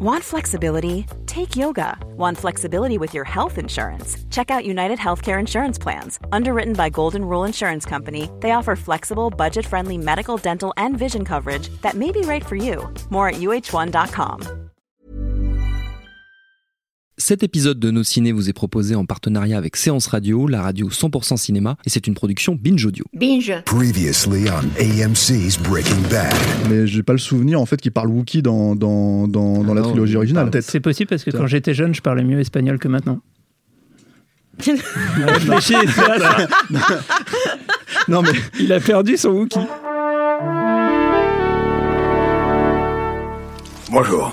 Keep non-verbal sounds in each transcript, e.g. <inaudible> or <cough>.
Want flexibility? Take yoga. Want flexibility with your health insurance? Check out United Healthcare Insurance Plans. Underwritten by Golden Rule Insurance Company, they offer flexible, budget friendly medical, dental, and vision coverage that may be right for you. More at uh1.com. Cet épisode de Nos Ciné vous est proposé en partenariat avec Séance Radio, la radio 100% cinéma, et c'est une production Binge Audio. Binge. Previously on AMC's Breaking Bad. Mais j'ai pas le souvenir en fait qu'il parle Wookie dans, dans, dans, dans la non, trilogie il originale. C'est possible parce que quand j'étais jeune, je parlais mieux espagnol que maintenant. Réfléchis, <laughs> c'est ça. Non mais Il a perdu son Wookie. Bonjour.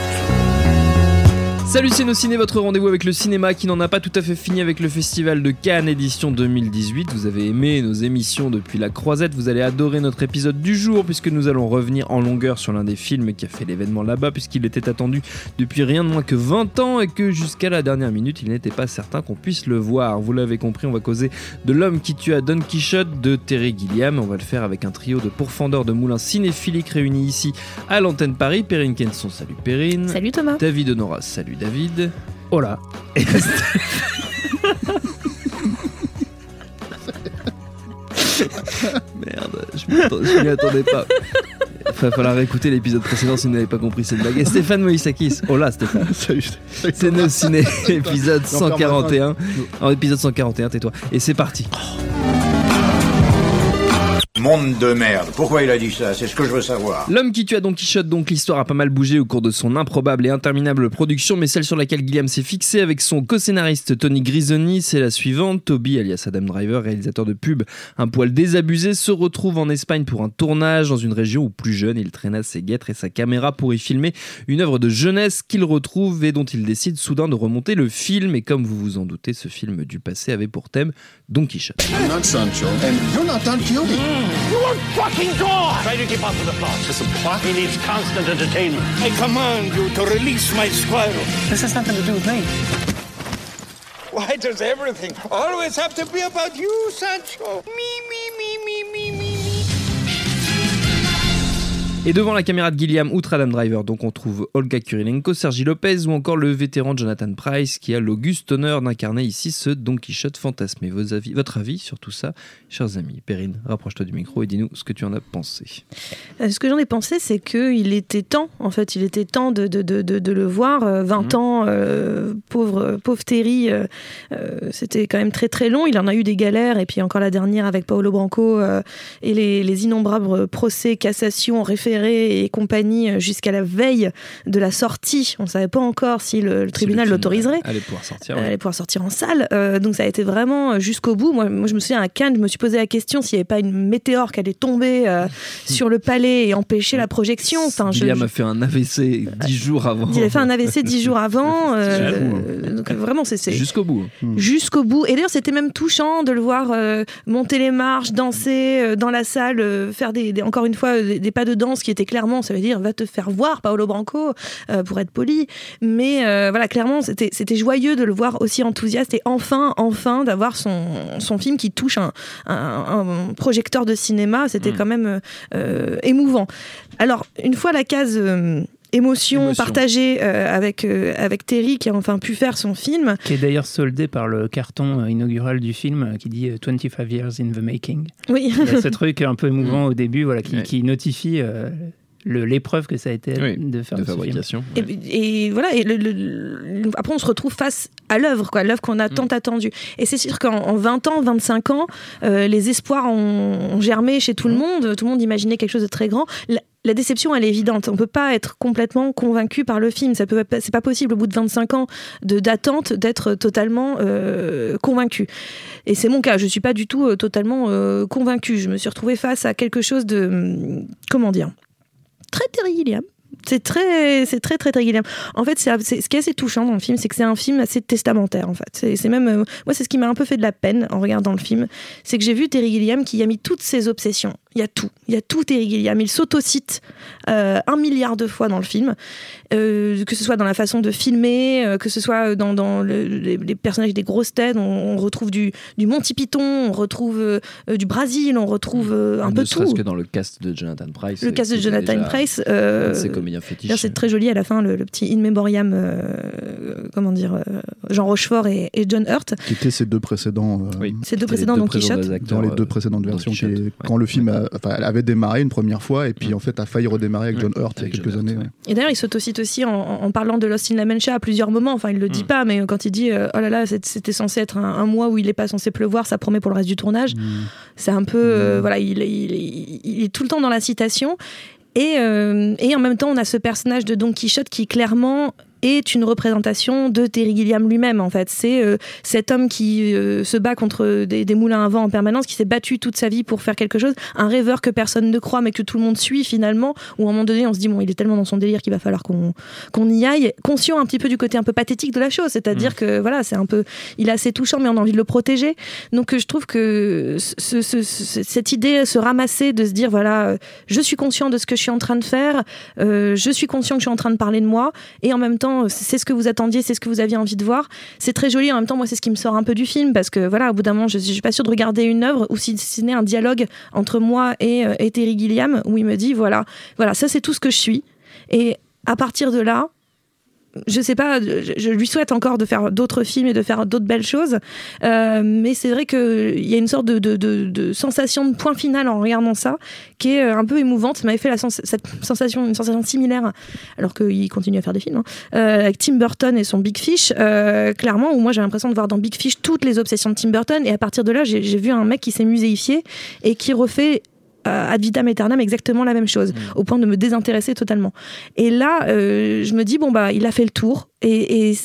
Salut c'est Nos Ciné, votre rendez-vous avec le cinéma qui n'en a pas tout à fait fini avec le Festival de Cannes édition 2018. Vous avez aimé nos émissions depuis la croisette, vous allez adorer notre épisode du jour puisque nous allons revenir en longueur sur l'un des films qui a fait l'événement là-bas puisqu'il était attendu depuis rien de moins que 20 ans et que jusqu'à la dernière minute il n'était pas certain qu'on puisse le voir. Vous l'avez compris, on va causer de l'homme qui tua Don Quichotte de Terry Gilliam. On va le faire avec un trio de pourfendeurs de moulins cinéphiliques réunis ici à l'antenne Paris. Perrine Kenson, salut Perrine. Salut Thomas. David Honora, salut David. Oh là. <laughs> Merde, je m'y attendais pas. Il va falloir écouter l'épisode précédent si vous n'avez pas compris cette blague. Et Stéphane Moïsakis, oh là Stéphane, <laughs> c'est nos ciné, <laughs> épisode Non, pardon, 141. En épisode 141, tais-toi. Et c'est parti. Monde de merde. Pourquoi il a dit ça? C'est ce que je veux savoir. L'homme qui tua Don Quichotte, donc l'histoire a pas mal bougé au cours de son improbable et interminable production, mais celle sur laquelle Guillaume s'est fixé avec son co-scénariste Tony Grisoni, c'est la suivante. Toby, alias Adam Driver, réalisateur de pub, un poil désabusé, se retrouve en Espagne pour un tournage dans une région où plus jeune, il traîna ses guêtres et sa caméra pour y filmer une œuvre de jeunesse qu'il retrouve et dont il décide soudain de remonter le film. Et comme vous vous en doutez, ce film du passé avait pour thème Don Quichotte. I'm not Sancho, and you're not Don Quixote. Try to keep up with the plot. There's a plot? He needs constant entertainment. I command you to release my squirrel. This has nothing to do with me. Why does everything always have to be about you, Sancho? Me, me, me, me, me, me, me. Et devant la caméra de Gilliam, outre Adam Driver, donc on trouve Olga Kurilenko, Sergi Lopez ou encore le vétéran Jonathan Price qui a l'auguste honneur d'incarner ici ce Don Quichotte fantasmé. Vos avis, votre avis sur tout ça, chers amis? Perrine, rapproche-toi du micro et dis-nous ce que tu en as pensé. Euh, Ce que j'en ai pensé, c'est qu'il était temps, en fait, il était temps de, de, de, de, de le voir. Euh, 20 ans, euh, pauvre, pauvre Terry, c'était quand même très très long. Il en a eu des galères, et puis encore la dernière avec Paolo Branco et les, les innombrables procès, cassations, et compagnie euh, jusqu'à la veille de la sortie. On ne savait pas encore si le, le tribunal Si l'autoriserait. Allait pouvoir sortir. Ouais. allait pouvoir sortir en salle. Euh, donc ça a été vraiment euh, jusqu'au bout. Moi, moi, je me souviens à Cannes, je me suis posé la question s'il n'y avait pas une météore qui allait tomber euh, <laughs> sur le palais et empêcher la projection. Enfin, je- a fait un AVC dix jours avant. il avait fait un AVC dix jours <laughs> avant. euh, hein. donc vraiment, c'est c'est- Jusqu'au bout. jusqu'au bout. Et d'ailleurs, c'était même touchant de le voir euh, monter les marches, danser euh, dans la salle, euh, faire des, des- encore une fois des, des pas de danse qui étaient clairement, ça veut dire va te faire voir, Paolo Branco, euh, pour être poli. Mais euh, voilà, clairement, c'était c'était joyeux de le voir aussi enthousiaste et enfin, enfin, d'avoir son, son film qui touche un, un- un projecteur de cinéma. C'était Mm. quand même euh, émouvant. Alors, une fois la case. Émotion, Émotion. partagée euh, avec, euh, avec Terry qui a enfin pu faire son film. Qui est d'ailleurs soldé par le carton euh, inaugural du film euh, qui dit euh, 25 years in the making. Oui. Il y a ce truc un peu <laughs> émouvant au début voilà, qui, Ouais. qui notifie euh, l'épreuve que ça a été Oui, de faire De ce film. fabrication. Et, ouais. et voilà, et le- le- le- après on se retrouve face à l'œuvre, quoi, l'œuvre qu'on a tant attendue. Et c'est sûr qu'en en 20 ans, 25 ans, euh, les espoirs ont, ont germé chez tout le monde, tout le monde imaginait quelque chose de très grand. La, la déception, elle est évidente. On peut pas être complètement convaincu par le film. Ça peut, pas- c'est pas possible au bout de 25 ans de d'attente d'être totalement euh, convaincu. Et c'est mon cas. Je suis pas du tout euh, totalement euh, convaincu. Je me suis retrouvée face à quelque chose de hum, comment dire très Terry Gilliam. C'est très, c'est très, très, très Gilliam. En fait, c'est, ce qui est assez touchant dans le film, c'est que c'est un film assez testamentaire, en fait. C'est même, euh, moi, c'est ce qui m'a un peu fait de la peine en regardant le film. C'est que j'ai vu Terry Gilliam qui y a mis toutes ses obsessions. Il y a tout. Il y a tout Terry Gilliam. Il s'autocite euh, un milliard de fois dans le film, euh, que ce soit dans la façon de filmer, euh, que ce soit dans, dans le- les, les personnages des grosses têtes. On, on retrouve du, du Monty Python, on retrouve euh, du Brésil, on retrouve euh, un ne peu serait-ce tout. que dans le cast de Jonathan Price. Le cast de Jonathan déjà Price. comédiens fétiches. D'ailleurs, c'est très joli à la fin, le, le petit in memoriam, euh, comment dire, euh, Jean Rochefort et, et John Hurt. Qui étaient ces deux précédents. euh, Oui. Ces deux précédents Don Quichotte. Dans les deux précédentes versions, qui quand le film a- enfin, elle avait démarré une première fois, et puis en fait a failli redémarrer avec John Hurt il y a avec quelques John années. ouais. Et d'ailleurs, il s'autocite aussi en, en parlant de Lost in La Mancha à plusieurs moments. Enfin, il le dit Mm. pas, mais quand il dit euh, Oh là là, c'était censé être un, un mois où il n'est pas censé pleuvoir, ça promet pour le reste du tournage. C'est un peu. euh, Mm. voilà, il, il- il- il est tout le temps dans la citation. Et, euh, et en même temps, on a ce personnage de Don Quichotte qui clairement est une représentation de Terry Gilliam lui-même en fait. C'est euh, cet homme qui euh, se bat contre des, des moulins à vent en permanence, qui s'est battu toute sa vie pour faire quelque chose, un rêveur que personne ne croit mais que tout le monde suit finalement, où à un moment donné on se dit bon il est tellement dans son délire qu'il va falloir qu'on qu'on y aille, conscient un petit peu du côté un peu pathétique de la chose, c'est-à-dire que voilà c'est un peu, il est assez touchant mais on a envie de le protéger. Donc euh, je trouve que ce- ce- ce- cette idée se ramasser de se dire voilà je suis conscient de ce que je suis en train de faire, euh, je suis conscient que je suis en train de parler de moi et en même temps c'est ce que vous attendiez, c'est ce que vous aviez envie de voir. C'est très joli en même temps moi c'est ce qui me sort un peu du film parce que voilà au bout d'un moment je, je suis pas sûre de regarder une œuvre ou si ce n'est un dialogue entre moi et, euh, et Terry Gilliam où il me dit voilà voilà ça c'est tout ce que je suis et à partir de là je sais pas, je, je lui souhaite encore de faire d'autres films et de faire d'autres belles choses, Euh, mais c'est vrai qu'il y a une sorte de, sensation de point final en regardant ça qui est euh, un peu émouvante. Ça m'avait fait cette sensation, une sensation similaire, alors qu'il continue à faire des films, hein, euh, avec Tim Burton et son Big Fish, euh, clairement, où moi j'ai l'impression de voir dans Big Fish toutes les obsessions de Tim Burton, et à partir de là, j'ai vu un mec qui s'est muséifié et qui refait euh, ad vitam aeternam exactement la même chose, au point de me désintéresser totalement. Et là, euh, je me dis, bon, bah, il a fait le tour. Et, et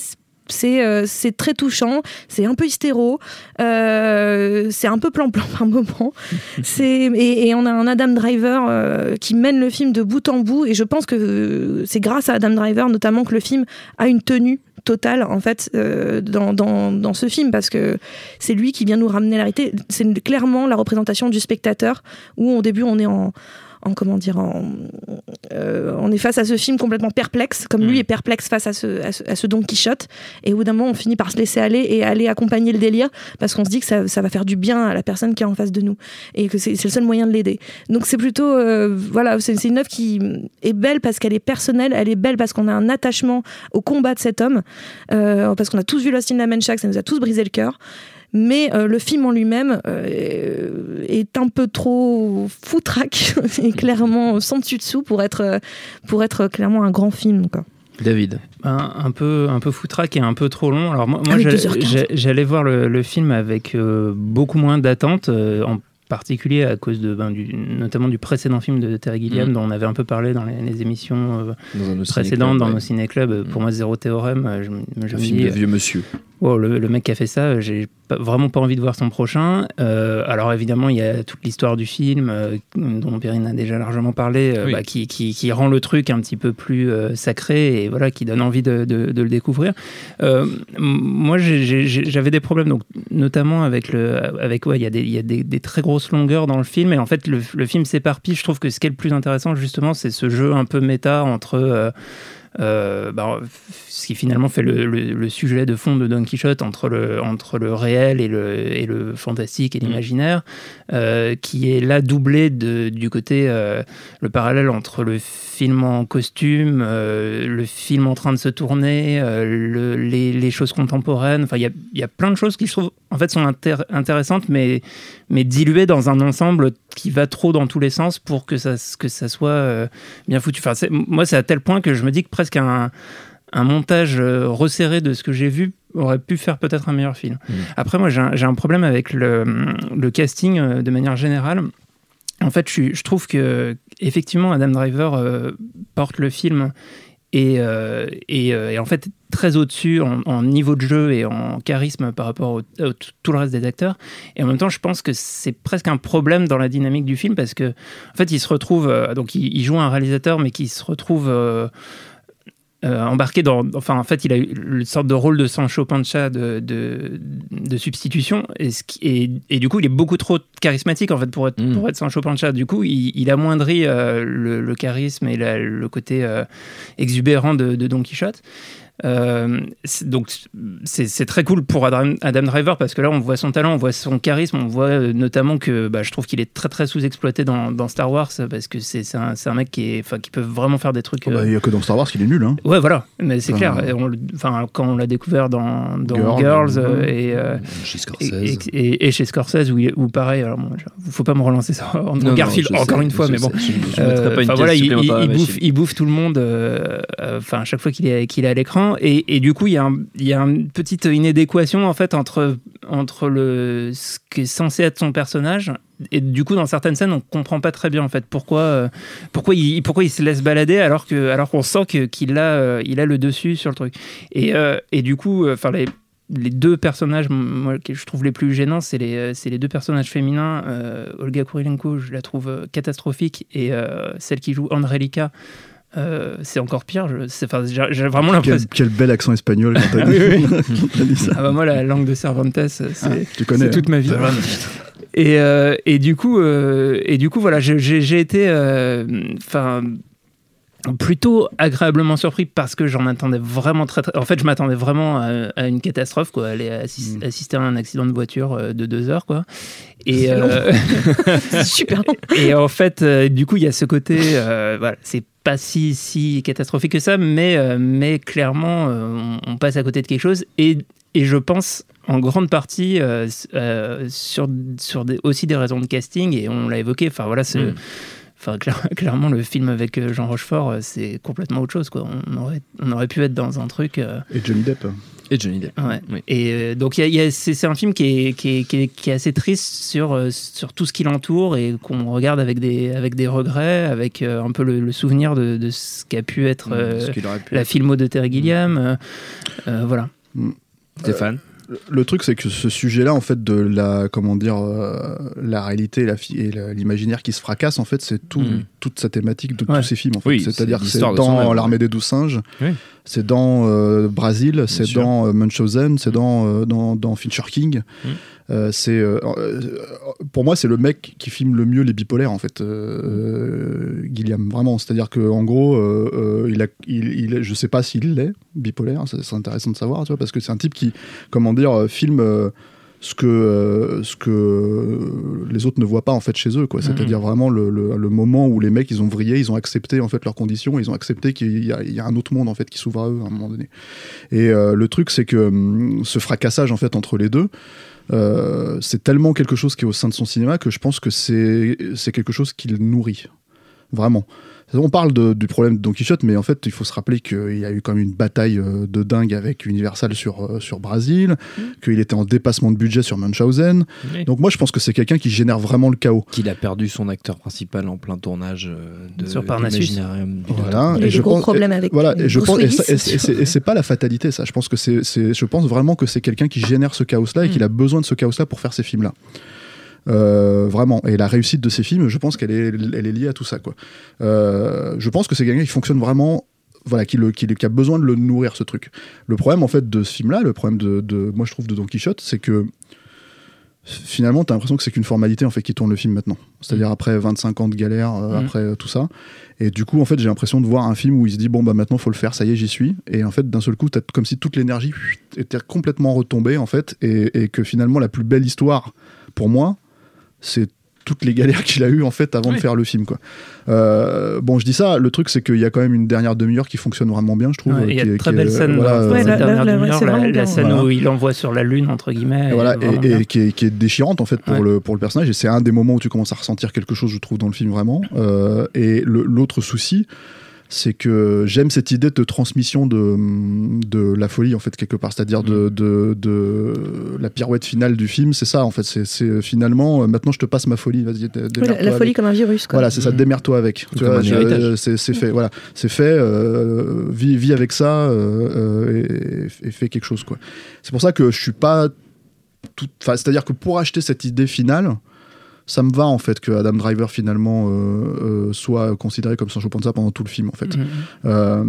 c'est euh, c'est très touchant, c'est un peu hystéro, c'est un peu plan-plan par moment. <laughs> Et, et on a un Adam Driver qui mène le film de bout en bout. Et je pense que c'est grâce à Adam Driver notamment que le film a une tenue totale en fait euh, dans, dans, dans ce film parce que c'est lui qui vient nous ramener la réalité. C'est clairement la représentation du spectateur où au début on est en en comment dire en, euh, on est face à ce film complètement perplexe comme lui est perplexe face à ce, à ce, à ce Don Quichotte. Et au bout d'un moment on finit par se laisser aller et aller accompagner le délire parce qu'on se dit que ça, ça va faire du bien à la personne qui est en face de nous et que c'est le seul moyen de l'aider. Donc c'est plutôt euh, voilà c'est une œuvre qui est belle parce qu'elle est personnelle elle est belle parce qu'on a un attachement au combat de cet homme euh, parce qu'on a tous vu Lost in La Mancha que ça nous a tous brisé le cœur mais euh, le film en lui-même euh, est un peu trop foutraque <laughs> et clairement sans dessus dessous pour être euh, pour être clairement un grand film quoi. David. un, un peu un peu foutraque et un peu trop long. Alors moi, j'allais- 2h15. j'ai- j'allais voir le, le film avec euh, beaucoup moins d'attente, euh, en particulier à cause de ben, du, notamment du précédent film de Terry Gilliam Mm. dont on avait un peu parlé dans les, les émissions euh, Dans précédentes dans ouais. nos ciné-clubs. Pour Mm. moi, Zéro Théorème, je, je Un me film dis, de vieux monsieur. Wow, le, le mec qui a fait ça, euh, j'ai vraiment pas envie de voir son prochain. Euh, alors évidemment, il y a toute l'histoire du film, euh, dont Perrine a déjà largement parlé, euh, Oui. bah, qui, qui- qui rend le truc un petit peu plus sacré et voilà, qui donne envie de, de- de le découvrir. Moi, j'avais des problèmes, donc, notamment avec le, avec ouais, il y a, des, il y a des, des très grosses longueurs dans le film, et en fait, le, le film s'éparpille. Je trouve que ce qui est le plus intéressant, justement, c'est ce jeu un peu méta entre euh, bah, ce qui finalement fait le, le- le sujet de fond de Don Quichotte entre le, entre le réel et le, et le fantastique et l'imaginaire, euh, qui est là doublé de, du côté, euh, le parallèle entre le film en costume, le film en train de se tourner, le- les, les choses contemporaines. Enfin, il y a, il y a plein de choses qui, je trouve, en fait, sont intér- intéressantes, mais, mais diluées dans un ensemble qui va trop dans tous les sens pour que ça, que ça soit bien foutu. Enfin, moi, c'est à tel point que je me dis que presque un, un montage euh, resserré de ce que j'ai vu aurait pu faire peut-être un meilleur film. Après, moi, j'ai un, problème avec le, le casting euh, de manière générale. En fait, je, trouve que effectivement, Adam Driver euh, porte le film et, euh, et, euh, et en fait très au-dessus en, en niveau de jeu et en charisme par rapport au, au- tout le reste des acteurs. Et en même temps, je pense que c'est presque un problème dans la dynamique du film parce que en fait, il se retrouve donc il, il joue un réalisateur, mais qui se retrouve euh, embarqué dans. Enfin, en fait, il a eu une sorte de rôle de Sancho Pancha de, de, de substitution. Et, ce qui- et, et du coup, il est beaucoup trop charismatique, en fait, pour être, Mm. pour être Sancho Pancha. Du coup, il, il amoindrit euh, le, le charisme et la- le côté euh, exubérant de, de Don Quichotte. Euh, donc c'est très cool pour Adam, Adam Driver parce que là on voit son talent, on voit son charisme, on voit euh, notamment que bah, je trouve qu'il est très très sous-exploité dans, dans Star Wars parce que c'est un, mec qui, est, enfin, qui peut vraiment faire des trucs. Oh, bah, euh, Il y a que dans Star Wars qu'il est nul. Hein. Ouais, voilà, mais c'est Enfin, clair. Et on le- Enfin, quand on l'a découvert dans, dans Girls, euh, et, euh, Chez et, Scorsese. et- et- et chez Scorsese, où, il- où pareil, alors bon, faut pas me relancer ça en Non, Garfield encore sais, une fois, mais bon. sais, je- je Euh, mettrai pas une enfin, pièce voilà, il, il- il bouffe, il tout le monde euh, euh, enfin, à chaque fois qu'il est, qu'il est à l'écran. Et, du coup, il y, a une petite inadéquation en fait, entre, entre le, ce qui est censé être son personnage. Et du coup, dans certaines scènes, on comprend pas très bien en fait pourquoi, euh, pourquoi, il, pourquoi il se laisse balader alors que alors qu'on sent que- qu'il a, euh, il a le dessus sur le truc. Et, euh, et du coup, enfin les, les deux personnages, que je trouve les plus gênants, c'est les, les deux personnages féminins. Olga Kurilenko, je la trouve catastrophique, et celle qui joue Andrelika, euh, c'est encore pire. Je- c'est- enfin, J'ai vraiment l'impression. quel bel accent espagnol quand t'as <laughs> dit, Oui, <laughs> quand t'as dit ça. Ah bah moi, la langue de Cervantes, c'est Tu connais. c'est toute ma vie. Et, euh, et du coup, euh, et du coup, voilà, j'ai- été, enfin, plutôt agréablement surpris parce que j'en attendais vraiment très, très. En fait, je m'attendais vraiment à, à une catastrophe, quoi, aller Mm. assister à un accident de voiture euh, de deux heures, quoi. Et euh, <laughs> super long. <laughs> et en fait, euh, du coup, il y a ce côté, euh, voilà, c'est pas si, si catastrophique que ça, mais, mais clairement, on, on passe à côté de quelque chose. Et, et je pense en grande partie sur, sur des, aussi des raisons de casting, et on l'a évoqué. Enfin, voilà, c'est. Mm. Enfin, <laughs> cla- clairement, le film avec euh, Jean Rochefort, euh, c'est complètement autre chose. Quoi. On, aurait, on aurait pu être dans un truc. euh, Et Johnny Depp. Et Johnny Depp. Ouais. Oui. Et euh, donc, il y a- il y a- c'est c'est un film qui est, qui est, qui est, qui est assez triste sur, sur tout ce qui l'entoure et qu'on regarde avec des, avec des regrets, avec euh, un peu le, le souvenir de, de ce qu'a pu être euh, pu la être. filmo de Terry Gilliam. voilà. Stéphane? Le truc, c'est que ce sujet-là, en fait, de la, comment dire, euh, la réalité et la et l'imaginaire qui se fracasse, en fait, c'est tout, Mm. toute sa thématique de Ouais. tous ces films. En fait. Oui, C'est-à-dire c'est que c'est dans. L'armée des douze singes, Oui. c'est dans euh, Brasil, c'est dans euh, Munchausen, c'est dans, euh, dans, dans Fincher King. Mm. Euh, c'est, euh, euh, pour moi, c'est le mec qui filme le mieux les bipolaires, en fait, Gilliam, vraiment. C'est-à-dire qu'en gros, euh, euh, il a, il, il- je sais pas s'il l'est, bipolaire, c'est intéressant de savoir, tu vois, parce que c'est un type qui, comment dire, filme ce que, euh, ce que les autres ne voient pas en fait chez eux, quoi. C'est-à-dire vraiment le, le- le moment où les mecs ils ont vrillé, ils ont accepté en fait leurs conditions, ils ont accepté qu'il y, a- il y a un autre monde en fait qui s'ouvre à eux à un moment donné. Et euh, le truc c'est que hum, ce fracassage en fait entre les deux. Euh, c'est tellement quelque chose qui est au sein de son cinéma que je pense que c'est quelque chose qui le nourrit vraiment. On parle de- du problème de Don Quichotte, mais en fait, il faut se rappeler qu'il y a eu quand même une bataille euh, de dingue avec Universal sur, euh, sur Brasil, qu'il était en dépassement de budget sur Munchausen. Donc moi, je pense que c'est quelqu'un qui génère vraiment le chaos. Qu'il a perdu son acteur principal en plein tournage euh, de Sur Parnassus. Voilà. Eu je gros pense- problèmes avec Voilà, et je pense, et, et c'est- et et pas la fatalité, ça. Je pense que c'est, c'est- je pense vraiment que c'est quelqu'un qui génère ce chaos-là et qu'il a besoin de ce chaos-là pour faire ces films-là. Euh, vraiment. Et la réussite de ces films, je pense qu'elle est, elle est liée à tout ça, quoi. Euh, je pense que c'est quelqu'un qui fonctionne vraiment. Voilà, qui, le, qui, a besoin de le nourrir, ce truc. Le problème, en fait, de ce film-là, le problème de, de- moi, je trouve, de Don Quichotte, c'est que finalement, t'as l'impression que c'est qu'une formalité, en fait, qui tourne le film maintenant. C'est-à-dire après 25 ans de galère, euh, Mhm. après euh, tout ça. Et du coup, en fait, j'ai l'impression de voir un film où il se dit, bon, bah maintenant, faut le faire, ça y est, j'y suis. Et en fait, d'un seul coup, t'as comme si toute l'énergie était complètement retombée, en fait, et, et que finalement, la plus belle histoire, pour moi, c'est toutes les galères qu'il a eues en fait avant de faire le film quoi. Euh, bon je dis ça, le truc c'est qu'il y a quand même une dernière demi-heure qui fonctionne vraiment bien je trouve. Ouais, Il y a de très La, la bien. scène Voilà. où il envoie sur la lune, entre guillemets. et voilà, et, qui, est, qui est déchirante en fait pour, Ouais. le, pour le personnage et c'est un des moments où tu commences à ressentir quelque chose je trouve dans le film vraiment Euh, et l'autre souci c'est que j'aime cette idée de transmission de, de la folie en fait quelque part c'est-à-dire de, de, de la pirouette finale du film c'est ça en fait c'est finalement euh, maintenant je te passe ma folie vas-y la, folie avec. comme un virus. Quoi. Voilà, c'est ça, Mhm. démerde-toi avec. C'est c'est fait, voilà, c'est fait. euh, vis, vis avec ça euh, euh, et, et fais quelque chose, quoi. C'est pour ça que je suis pas tout. Enfin, c'est-à-dire que pour acheter cette idée finale, ça me va en fait que Adam Driver finalement euh, euh, soit considéré comme Sancho Panza pendant tout le film en fait. Mhm. Euh,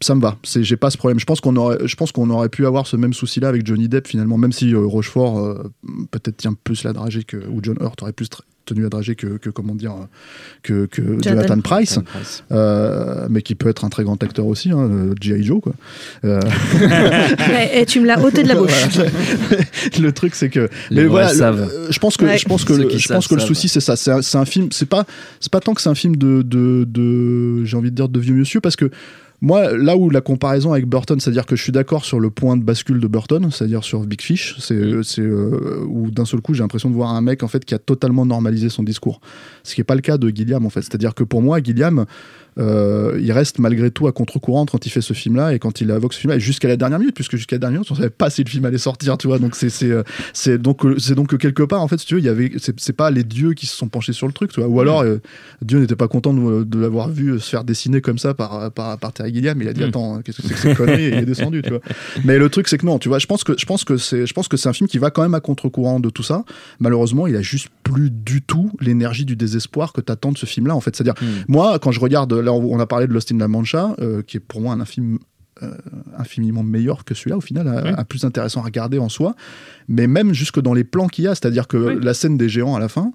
ça me va. C'est, j'ai pas ce problème. Je pense qu'on aurait, je pense qu'on aurait pu avoir ce même souci-là avec Johnny Depp finalement, même si Rochefort peut-être tient plus la dragée que ou John Hurt aurait plus tr- tenu la dragée que, que comment dire que, que Jonathan Price, euh, mais qui peut être un très grand acteur aussi, hein, euh, G.I. Joe quoi. Euh, <laughs> Et, et tu me l'as ôté de la bouche. voilà. <laughs> le truc c'est que Les mais voilà, le- euh, je pense que Ouais. je pense que Ceux le, je pense savent, que le souci c'est ça c'est un, c'est un film c'est pas c'est pas tant que c'est un film de de, de j'ai envie de dire de vieux monsieur parce que moi, là où la comparaison avec Burton, c'est-à-dire que je suis d'accord sur le point de bascule de Burton, c'est-à-dire sur Big Fish, c'est c'est euh, où d'un seul coup j'ai l'impression de voir un mec en fait qui a totalement normalisé son discours, ce qui est pas le cas de Gilliam en fait. C'est-à-dire que pour moi, Gilliam, euh, il reste malgré tout à contre-courant quand il fait ce film-là et quand il évoque ce film-là, et jusqu'à la dernière minute, puisque jusqu'à la dernière minute, on savait pas si le film allait sortir, tu vois. Donc c'est c'est euh, donc euh, c'est donc que quelque part en fait, si tu veux, il y avait c'est pas les dieux qui se sont penchés sur le truc, tu vois. Ou alors euh, Dieu n'était pas content de, de l'avoir vu se faire dessiner comme ça par par, par Terry Gilliam. Il a dit Mm. attends, qu'est-ce que c'est que cette connerie? Et il est descendu, tu vois. Mais le truc c'est que non, tu vois. Je pense que je pense que c'est je pense que c'est un film qui va quand même à contre-courant de tout ça. Malheureusement, il a juste plus du tout l'énergie du désespoir que t'attends de ce film-là en fait. C'est-à-dire Mm. moi, quand je regarde, là, on a parlé de Lost in La Mancha, euh, qui est pour moi un film euh, infiniment meilleur que celui-là, au final, un- Oui. plus intéressant à regarder en soi. Mais même jusque dans les plans qu'il y a, c'est-à-dire que Oui. la scène des géants à la fin.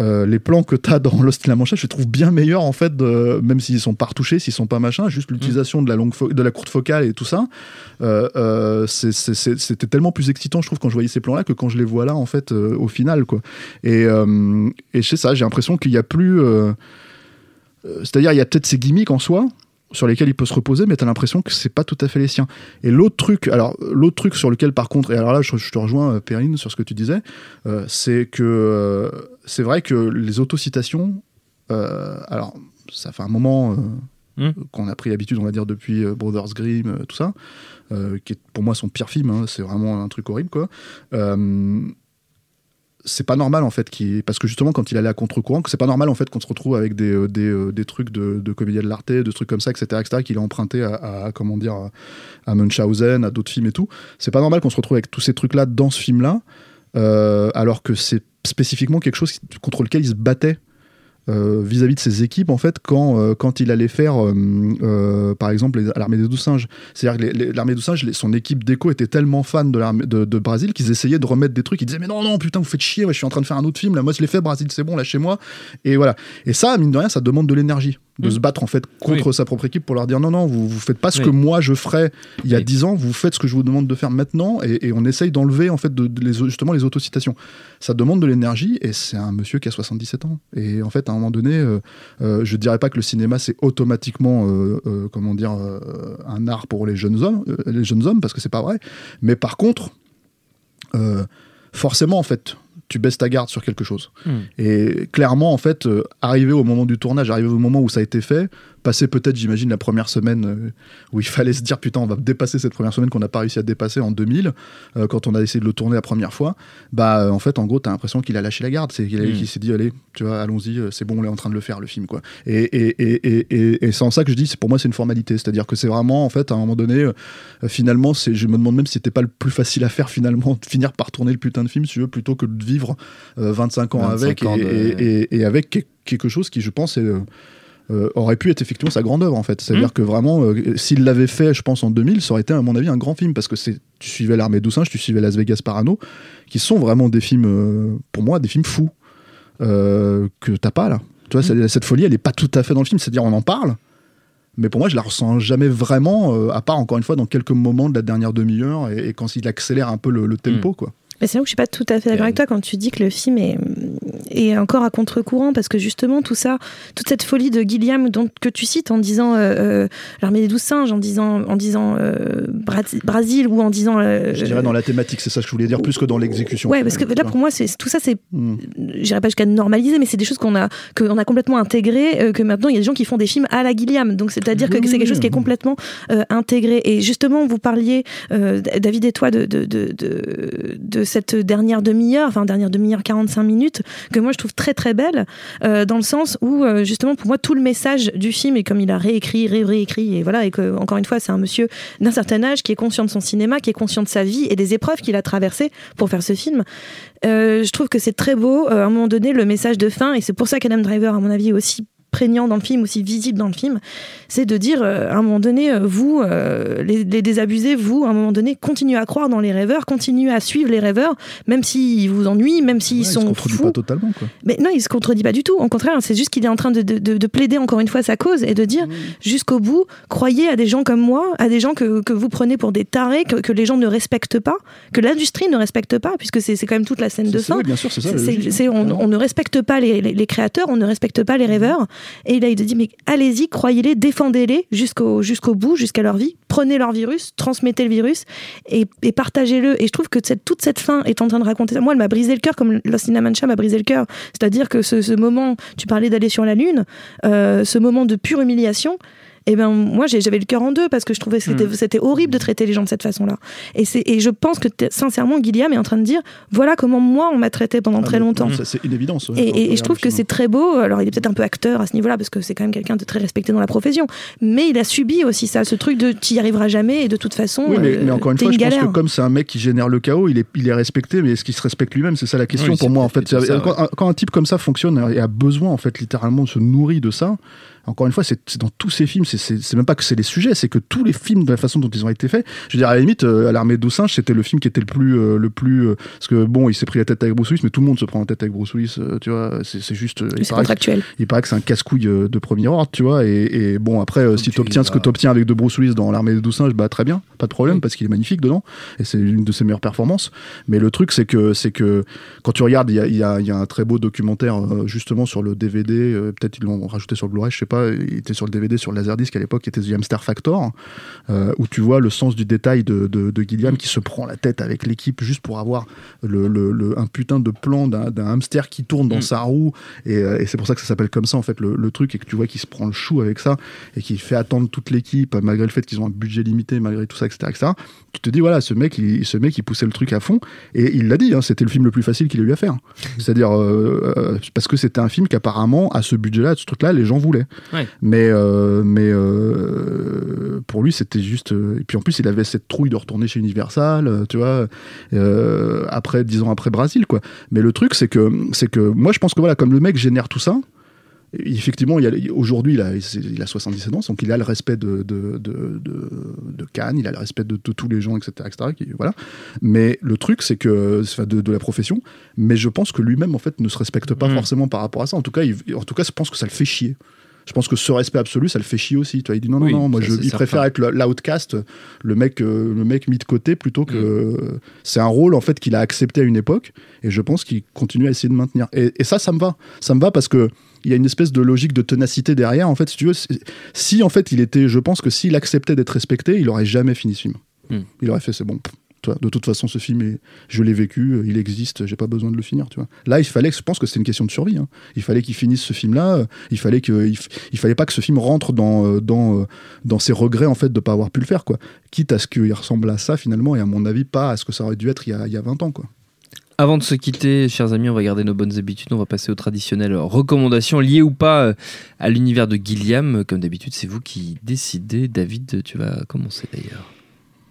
Euh, les plans que tu as dans Lost in La Mancha, je les trouve bien meilleurs en fait, même s'ils sont pas retouchés, s'ils sont pas machin, juste l'utilisation de la longue de la courte focale et tout ça, euh, euh, c'était tellement plus excitant, je trouve, quand je voyais ces plans-là que quand je les vois là, en fait, au final, quoi. Et, et sais ça, j'ai l'impression qu'il y a plus. C'est-à-dire, il y a peut-être ces gimmicks en soi sur lesquels il peut se reposer, mais t'as l'impression que c'est pas tout à fait les siens. Et l'autre truc, alors l'autre truc sur lequel par contre, et alors là je, je te rejoins euh, Perrine sur ce que tu disais, euh, c'est que euh, c'est vrai que les autocitations, euh, alors ça fait un moment Hmm. qu'on a pris l'habitude, on va dire depuis Brothers Grimm, tout ça, qui est pour moi son pire film, hein, c'est vraiment un truc horrible quoi. Euh, c'est pas normal en fait parce que justement quand il allait à contre-courant c'est pas normal en fait qu'on se retrouve avec des, euh, des, euh, des trucs de, de de l'arte de trucs comme ça etc etc qu'il a emprunté à, à- comment dire à, Munchausen à d'autres films et tout. C'est pas normal qu'on se retrouve avec tous ces trucs là dans ce film là alors que c'est spécifiquement quelque chose contre lequel il se battait euh, vis-à-vis de ses équipes en fait quand, euh, quand il allait faire euh, par exemple l'armée des douze singes. C'est-à-dire que l'armée des douze singes son équipe d'écho était tellement fan de de, de Brésil qu'ils essayaient de remettre des trucs. Ils disaient mais non non putain vous faites chier ouais, je suis en train de faire un autre film là moi je l'ai fait Brésil c'est bon lâchez-moi. Et voilà. Et ça mine de rien ça demande de l'énergie de Mm. se battre en fait contre Oui. sa propre équipe pour leur dire non non vous, vous faites pas ce Oui. que moi je ferais il y a Oui. 10 ans vous faites ce que je vous demande de faire maintenant et, et on essaye d'enlever en fait de, de les, justement les autocitations ça demande de l'énergie et c'est un monsieur qui a 77 ans et en fait à un moment donné euh, euh, je dirais pas que le cinéma c'est automatiquement euh, euh, comment dire euh, un art pour les jeunes hommes les jeunes hommes parce que c'est pas vrai mais par contre forcément en fait tu baisses ta garde sur quelque chose Mm. et clairement en fait euh, arrivé au moment du tournage arrivé au moment où ça a été fait passer peut-être j'imagine la première semaine euh, où il fallait se dire putain on va dépasser cette première semaine qu'on n'a pas réussi à dépasser en 2000 euh, quand on a essayé de le tourner la première fois. Bah euh, en fait en gros t'as l'impression qu'il a lâché la garde. C'est qu'il Mm. qu'il s'est dit allez tu vois allons-y c'est bon on est en train de le faire le film quoi. Et, et, et, et, et, et c'est en ça que je dis pour moi c'est une formalité. C'est à dire que c'est vraiment en fait à un moment donné euh, finalement c'est je me demande même si c'était pas le plus facile à faire finalement de finir par tourner le putain de film si tu veux plutôt que de vivre euh, 25 ans 25 avec ans et, de- avec que- quelque chose qui je pense est, euh, aurait pu être effectivement sa grande œuvre en fait c'est à dire Mm. que vraiment euh, s'il l'avait fait je pense en 2000 ça aurait été à mon avis un grand film parce que c'est tu suivais l'armée d'Oussinge tu suivais Las Vegas Parano qui sont vraiment des films euh, pour moi des films fous que t'as pas là tu vois c'est- cette folie elle est pas tout à fait dans le film c'est à dire on en parle mais pour moi, je la ressens jamais vraiment, à part encore une fois dans quelques moments de la dernière demi-heure et, et quand il accélère un peu le, le tempo, quoi. Mais c'est là où je suis pas tout à fait d'accord avec toi quand tu dis que le film est, est encore à contre-courant parce que justement tout ça, toute cette folie de Gilliam dont, que tu cites en disant euh, euh, l'armée des douze singes, en disant en disant euh, Bra- Brésil ou en disant euh, Je dirais dans la thématique, c'est ça que je voulais dire, plus que dans l'exécution. Ouais, parce que là pour moi c'est tout ça c'est Hmm. j'irai pas jusqu'à normaliser mais c'est des choses qu'on a qu'on a complètement intégrées que maintenant il y a des gens qui font des films à la Gilliam donc c'est-à-dire que c'est quelque chose qui est complètement intégré et justement vous parliez David et toi de de, de, de, de cette dernière demi-heure enfin dernière demi-heure 45 minutes que moi je trouve très très belle, euh, dans le sens où euh, justement pour moi tout le message du film est comme il a réécrit, ré réécrit, et voilà, et que encore une fois c'est un monsieur d'un certain âge qui est conscient de son cinéma, qui est conscient de sa vie et des épreuves qu'il a traversées pour faire ce film. Euh, je trouve que c'est très beau, à un moment donné, le message de fin, et c'est pour ça qu'Adam Driver, à mon avis, est aussi prégnant dans le film, aussi visible dans le film, c'est de dire euh, à un moment donné, euh, vous, euh, les, les désabusés, vous, à un moment donné, continuez à croire dans les rêveurs, continuez à suivre les rêveurs, même s'ils vous ennuient, même s'ils Ouais, il se sont contredit fous. pas totalement, quoi. Mais non, il se contredit pas du tout. Au contraire, c'est juste qu'il est en train de, de- de- de plaider encore une fois sa cause et de dire jusqu'au bout, croyez à des gens comme moi, à des gens que, que vous prenez pour des tarés, que, que les gens ne respectent pas, que l'industrie ne respecte pas, puisque c'est quand même toute la scène de fin. oui, bien sûr, c'est ça. on, ne respecte pas les, les- les créateurs, on ne respecte pas les rêveurs. Et là, il te dit, mais allez-y, croyez-les, défendez-les jusqu'au bout, jusqu'à leur vie. Prenez leur virus, transmettez le virus et, partagez-le. Et je trouve que cette, toute cette fin est en train de raconter ça. Moi, elle m'a brisé le cœur comme Lost in Mancha m'a brisé le cœur. C'est-à-dire que ce, ce moment, tu parlais d'aller sur la Lune, euh, ce moment de pure humiliation, et ben moi j'avais le cœur en deux parce que je trouvais que c'était Mm. c'était horrible de traiter les gens de cette façon-là. Et, c'est- et je pense que sincèrement, Guillaume est en train de dire voilà comment moi on m'a traité pendant Ah, très longtemps. ça, C'est une évidence. ouais, Et, je trouve que c'est très beau. Alors, il est peut-être un peu acteur à ce niveau-là, parce que c'est quand même quelqu'un de très respecté dans la profession. Mais il a subi aussi ça, ce truc de tu y arriveras jamais, et de toute façon, Oui, mais, euh, mais encore une t'es fois, je pense que comme c'est un mec qui génère le chaos, il est, il est respecté, mais est-ce qu'il se respecte lui-même? C'est ça la question Oui, pour moi, en fait. quand, un- quand un type comme ça fonctionne et a besoin, en fait, littéralement, se nourrit de ça, encore une fois, c'est c'est dans tous ces films, c'est- c'est c'est même pas que c'est les sujets, c'est que tous les films, de la façon dont ils ont été faits, je veux dire, à la limite, euh, à l'armée de singes, c'était le film qui était le plus. euh, le plus euh, parce que bon, il s'est pris la tête avec Bruce Willis, mais tout le monde se prend la tête avec Bruce Willis, euh, tu vois, c'est c'est juste. euh, il C'est paraît que- contractuel. il paraît que c'est un casse-couille euh, de premier ordre, tu vois. Et, et bon, après, euh, si tu obtiens ce que tu obtiens avec de Bruce Willis dans l'armée des singes, bah très bien, pas de problème, parce qu'il est magnifique dedans. Et c'est une de ses meilleures performances. Mais le truc, c'est que, c'est que quand tu regardes, il y a, il y a- il y a un très beau documentaire euh, justement sur le DVD. euh, Peut-être ils l'ont rajouté sur le Blu-ray, je sais pas. Il était sur le DVD sur Laserdisc à l'époque, qui était The Hamster Factor, euh, où tu vois le sens du détail de, de, de Gilliam qui se prend la tête avec l'équipe juste pour avoir le, le- le- un putain de plan d'un d'un hamster qui tourne dans Mm. sa roue. Et, euh, et c'est pour ça que ça s'appelle comme ça, en fait, le, le truc, et que tu vois qu'il se prend le chou avec ça, et qu'il fait attendre toute l'équipe, malgré le fait qu'ils ont un budget limité, malgré tout ça, etc. etc. Tu te dis, voilà, ce mec, il, ce mec, il poussait le truc à fond, et il l'a dit, hein, c'était le film le plus facile qu'il ait eu à faire. <laughs> C'est-à-dire, euh, parce que c'était un film qu'apparemment, à ce budget-là, à ce truc-là, les gens voulaient. Ouais. Mais, euh, mais euh, pour lui, c'était juste. euh, et puis en plus, il avait cette trouille de retourner chez Universal, tu vois, euh, après, dix ans après Brésil, quoi. Mais le truc, c'est que, c'est que moi, je pense que voilà, comme le mec génère tout ça, effectivement, il y a- aujourd'hui, il a, il a 77 ans, donc il a le respect de, de, de, de, de Cannes, il a le respect de, tous les gens, etc. etc. qui- voilà. Mais le truc, c'est que, enfin, de, de la profession, mais je pense que lui-même, en fait, ne se respecte pas Mm. forcément par rapport à ça. En tout cas, il, en tout cas, je pense que ça le fait chier. Je pense que ce respect absolu, ça le fait chier aussi. Tu vois, il dit non, non, Oui, non, moi, je, il préfère être l'outcast, le mec, euh, le mec mis de côté, plutôt que. Mm. C'est un rôle, en fait, qu'il a accepté à une époque, et je pense qu'il continue à essayer de maintenir. Et, et ça, ça me va. Ça me va parce que il y a une espèce de logique de ténacité derrière. En fait, si tu veux, si, en fait il était, je pense que s'il acceptait d'être respecté, il aurait jamais fini ce film. Hmm. Il aurait fait, c'est bon. pff, de toute façon, ce film, je l'ai vécu, euh, il existe, j'ai pas besoin de le finir. Tu. Là, il fallait, je pense que c'était une question de survie. hein. Il fallait qu'il finisse ce film-là. euh, Il fallait que, il, fallait pas que ce film rentre dans euh, dans dans ses regrets en fait de pas avoir pu le faire quoi. Quitte à ce qu'il ressemble à ça finalement et à mon avis pas à ce que ça aurait dû être il y a, il y a 20 ans quoi. Avant de se quitter, chers amis, on va garder nos bonnes habitudes. On va passer aux traditionnelles recommandations liées ou pas à l'univers de Gilliam. Comme d'habitude, c'est vous qui décidez. David, tu vas commencer d'ailleurs.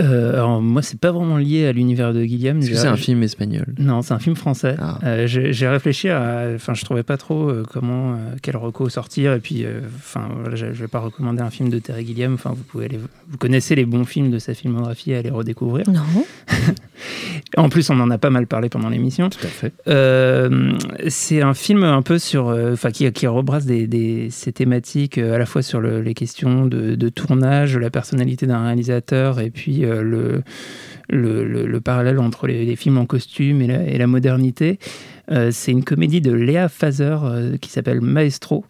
Euh, alors, moi, c'est pas vraiment lié à l'univers de Guillaume. Est-ce que J'ai- c'est un film espagnol? Non, c'est un film français. Ah. Euh, J'ai réfléchi à. Enfin, je trouvais pas trop euh, comment, quel reco sortir. Et puis, euh, enfin, voilà, je, je vais pas recommander un film de Terry Gilliam. Enfin, vous pouvez aller, vous connaissez les bons films de sa filmographie à les redécouvrir. Non. <laughs> En plus, on en a pas mal parlé pendant l'émission. Tout à fait. Euh, c'est un film un peu sur, enfin, qui, qui rebrasse des, des- ces thématiques à la fois sur le- les questions de, de tournage, la personnalité d'un réalisateur, et puis euh, le, le, le- le parallèle entre les, films en costume et la, modernité. Euh, c'est une comédie de Léa Fazer euh, qui s'appelle Maestro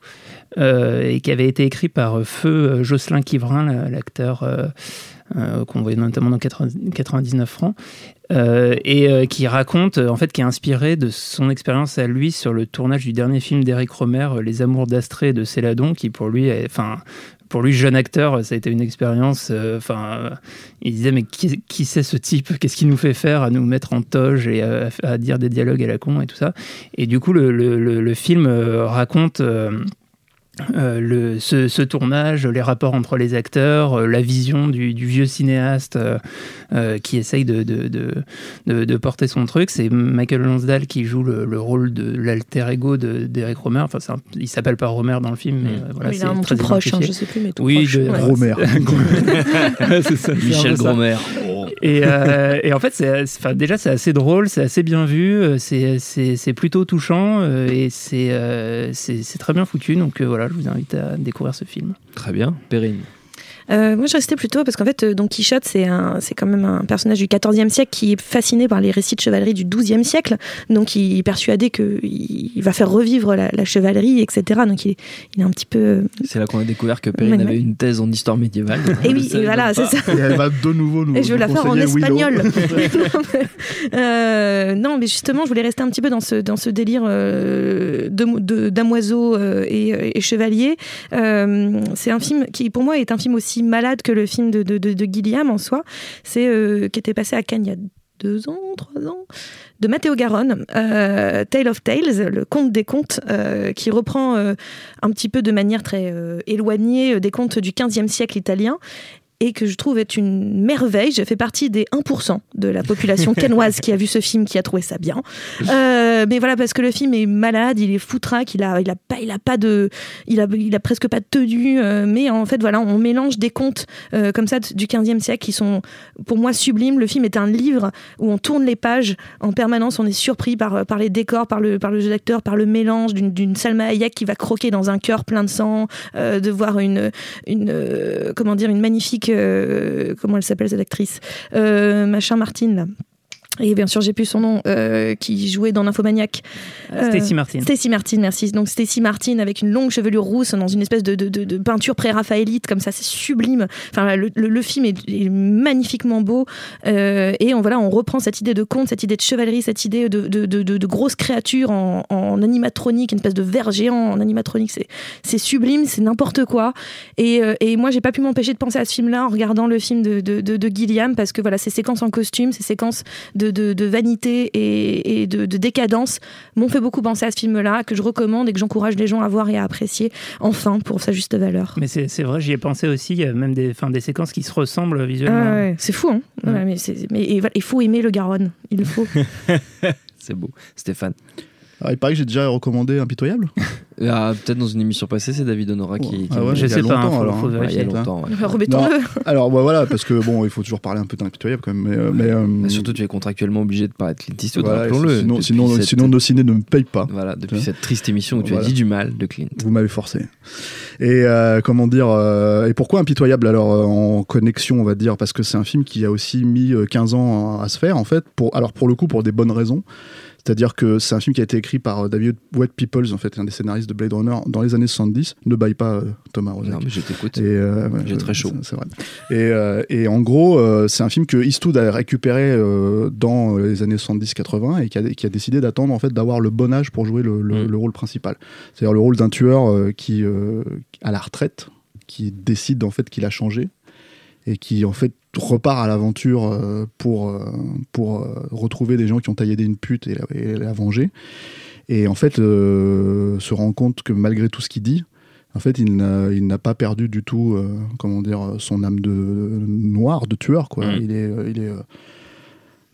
euh, et qui avait été écrit par euh, Feu euh, Jocelyn Quivrin, la- l'acteur euh, euh, qu'on voyait notamment dans 80 99 francs, euh, et euh, qui raconte, euh, en fait, qui est inspiré de son expérience à lui sur le tournage du dernier film d'Éric Romer, euh, Les Amours d'Astrée de Céladon, qui pour lui, enfin, pour lui, jeune acteur, ça a été une expérience. euh, Enfin, il disait mais qui, qui c'est ce type? Qu'est-ce qu'il nous fait faire à nous mettre en toge et à, à dire des dialogues à la con et tout ça? Et du coup, le, le- le- film euh, raconte. Euh, le, ce, ce tournage, les rapports entre les acteurs, euh, la vision du, du vieux cinéaste euh, euh, qui essaye de, de, de, de- de porter son truc. C'est Michael Lonsdale qui joue le, le rôle de l'alter ego de- d'Eric Romer. Enfin, c'est un- il s'appelle pas Romer dans le film, mais euh, voilà, il c'est a un nom très proche, hein, je sais plus, mais tout Oui, proche. Ouais. Romer. <laughs> Ouais, c'est ça, c'est un Michel peu euh, et en fait, c'est, déjà, c'est assez drôle, c'est assez bien vu, euh, c'est, plutôt touchant euh, et c'est, c'est, très bien foutu. Donc voilà, je vous invite à découvrir ce film. Très bien. Perrine. Euh, moi, je restais plutôt parce qu'en fait, euh, Don Quichotte, c'est un, c'est quand même un personnage du XIVe siècle qui est fasciné par les récits de chevalerie du XIIe siècle. Donc, il est persuadé qu'il il va faire revivre la, la chevalerie, etc. Donc, il est, il est un petit peu. euh, C'est là qu'on a découvert que Perrine avait une thèse en histoire médiévale. <laughs> Et Je oui, et voilà, c'est ça. Et elle va de nouveau nous Et je veux la faire en espagnol. non, mais, <laughs> <laughs> euh, non, mais justement, je voulais rester un petit peu dans ce, dans ce délire euh, de- de- damoiseau euh, et, et chevalier. Euh, c'est un film qui, pour moi, est un film aussi malade que le film de, de, de, Gilliam en soi. C'est euh, qui était passé à Cannes il y a deux ans, trois ans, de Matteo Garonne, euh, Tale of Tales, le conte des contes, euh, qui reprend un petit peu de manière très éloignée des contes du 15e siècle italien et que je trouve être une merveille. Je fais partie des 1% de la population <laughs> kennoise qui a vu ce film, qui a trouvé ça bien. <laughs> Euh, mais voilà, parce que le film est malade, il est foutraque, il a, il a pas, il a pas de, il a, il a presque pas de tenue. euh, mais en fait, voilà, on mélange des contes euh, comme ça du 15e siècle qui sont, pour moi, sublimes. Le film est un livre où on tourne les pages en permanence, on est surpris par, par les décors, par le, par le jeu d'acteur, par le mélange d'une, Salma Hayek qui va croquer dans un cœur plein de sang, de voir une, une comment dire, une magnifique, comment elle s'appelle cette actrice, euh, machin Martine. Et bien sûr, j'ai plus son nom, euh, qui jouait dans Nymphomaniac. Euh, Stacy Martin. Stacy Martin, merci. Donc Stacy Martin avec une longue chevelure rousse dans une espèce de, de, de- de peinture pré-raphaélite, comme ça, c'est sublime. Enfin, le, le- le film est, est magnifiquement beau. Euh, et on, voilà, on reprend cette idée de conte, cette idée de chevalerie, cette idée de, de, grosses créatures en, en animatronique, une espèce de ver géant en animatronique. C'est, c'est sublime, c'est n'importe quoi. Et, euh, et moi, j'ai pas pu m'empêcher de penser à ce film-là en regardant le film de, de, de, de Gilliam, parce que voilà, ces séquences en costume, ces séquences de, de, de vanité et, et de, de décadence m'ont fait beaucoup penser à ce film-là, que je recommande et que j'encourage les gens à voir et à apprécier, enfin, pour sa juste valeur. Mais c'est, vrai, j'y ai pensé aussi. Il y a même des, enfin, des séquences qui se ressemblent visuellement. Ah ouais, c'est fou, hein mais, voilà, il faut aimer le Garonne, il le faut. <laughs> C'est beau. Stéphane. Ah, il paraît que j'ai déjà recommandé Impitoyable. <laughs> Ah, Peut-être dans une émission passée, c'est David Honora qui. qui Ah ouais, Je il y a sais pas, longtemps, hein, faut- alors, faut hein. Ouais, il y a vérifier. longtemps. ouais. Remettons-le. Alors bah, voilà, parce que bon, il faut toujours parler un peu d'Impitoyable quand même. Mais, euh, mais, euh, Mais surtout, tu es contractuellement obligé de parler de Clint Eastwood, voilà, rappelons-le. Sinon, depuis sinon, cette- sinon nos ciné ne me payent pas. Voilà, depuis vois. cette triste émission où tu as Voilà. dit du mal de Clint. Vous m'avez forcé. Et euh, comment dire euh, Et pourquoi Impitoyable Alors euh, en connexion, on va dire, parce que c'est un film qui a aussi mis euh, 15 ans à se faire en fait. Pour alors pour le coup, pour des bonnes raisons. C'est-à-dire que c'est un film qui a été écrit par euh, David Wet Peoples, en fait, un des scénaristes de Blade Runner dans les années 70. Ne baille pas euh, Thomas Rozek. Non, mais je t'écoute. Euh, ouais, J'ai très chaud. c'est- vrai. Et, euh, et en gros, c'est un film que Eastwood a récupéré dans les années 70-80 et qui a, qui a décidé d'attendre en fait d'avoir le bon âge pour jouer le, le- Mm. le rôle principal. C'est-à-dire le rôle d'un tueur qui à la retraite, qui décide en fait qu'il a changé et qui en fait repart à l'aventure euh, pour, euh, pour euh, retrouver des gens qui ont taillé une pute et la, et la venger. Et en fait, euh, se rend compte que malgré tout ce qu'il dit, en fait, il n'a, pas perdu du tout, euh, comment dire, son âme de noir, de tueur, quoi. Mm. Il est, il est,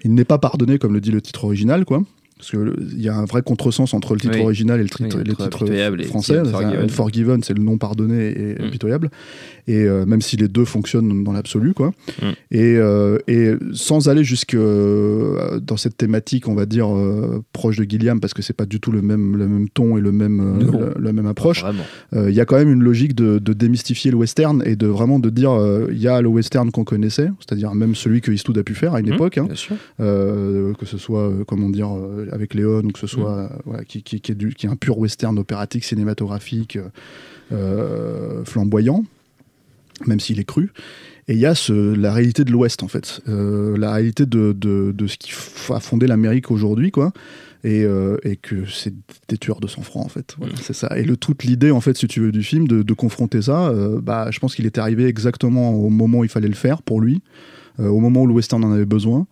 il n'est pas pardonné, comme le dit le titre original, quoi. Parce qu'il y a un vrai contresens entre le titre Oui. original et le titre, Oui, les titres français. Unforgiven. Unforgiven, c'est le non pardonné et Mm. impitoyable. Et euh, même si les deux fonctionnent dans l'absolu, quoi. Mm. Et, euh, et sans aller jusque euh, dans cette thématique, on va dire proche de Gilliam, parce que c'est pas du tout le même, le même ton et le même, la, la même approche. Il y a quand même une logique de, de démystifier le western et de vraiment de dire il y a le western qu'on connaissait, c'est-à-dire même celui que Eastwood a pu faire à une Mmh, époque, hein, que ce soit comment dire avec Léon ou que ce Mmh. soit euh, voilà, qui, qui, qui est du, qui est un pur western opératique cinématographique euh, euh, flamboyant, même s'il est cru. Et il y a ce, la réalité de l'Ouest, en fait. Euh, la réalité de, de, de ce qui a fondé l'Amérique aujourd'hui, quoi. et, euh, et que c'est des tueurs de sang-froid en fait. Voilà, c'est ça. Et le toute l'idée en fait, si tu veux, du film, de, de confronter ça, euh, bah, je pense qu'il était arrivé exactement au moment où il fallait le faire pour lui, au moment où le western en avait besoin.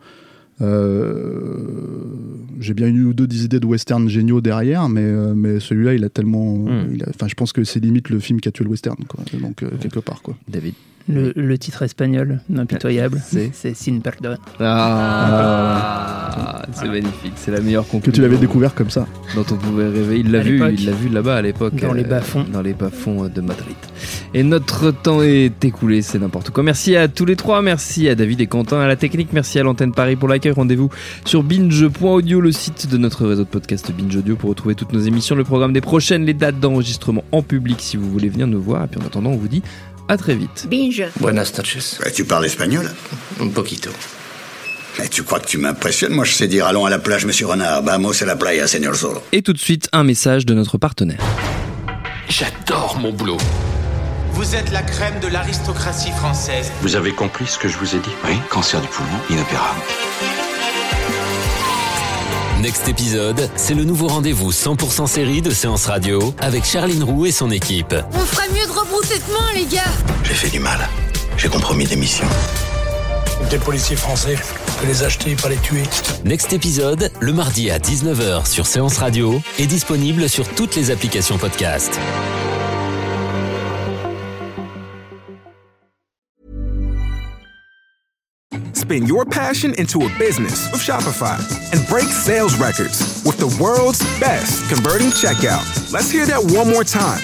J'ai bien eu deux idées de western géniaux derrière, mais, euh, mais celui-là, il a tellement. Mm. a- Enfin, je pense que c'est limite le film qui a tué le western, quoi. Donc, euh, quelque part, quoi. David. Le, le titre espagnol, impitoyable, C'est c'est Sin Perdón. Ah, c'est magnifique, c'est la meilleure conclusion. Que tu l'avais découvert comme ça. dont on pouvait rêver. Il l'a vu, il l'a vu là-bas à l'époque. Dans les bas-fonds. Dans les bas-fonds de Madrid. Et notre temps est écoulé, c'est n'importe quoi. Merci à tous les trois, merci à David et Quentin à la technique, merci à l'antenne Paris pour l'accueil. Rendez-vous sur binge.audio, le site de notre réseau de podcast Binge Audio pour retrouver toutes nos émissions, le programme des prochaines, les dates d'enregistrement en public si vous voulez venir nous voir. Et puis en attendant, on vous dit à très vite. Binge. Buenas noches. Tu parles espagnol? Un poquito. Mais tu crois que tu m'impressionnes Moi, je sais dire allons à la plage, monsieur Renard. Vamos a la playa, señor Zorro. Et tout de suite, un message de notre partenaire. J'adore mon boulot. Vous êtes la crème de l'aristocratie française. Vous avez compris ce que je vous ai dit Oui, cancer du poumon, inopérable. Next épisode, c'est le nouveau rendez-vous 100% série de Séance Radio avec Charline Roux et son équipe. On ferait mieux de rebrousser chemin, les gars J'ai fait du mal. J'ai compromis des missions. Des policiers français, que les acheter, pas les tuer. Next épisode, le mardi à 19h sur Séance Radio, est disponible sur toutes les applications podcast. Spin your passion into a business with Shopify and break sales records with the world's best converting checkout. Let's hear that one more time.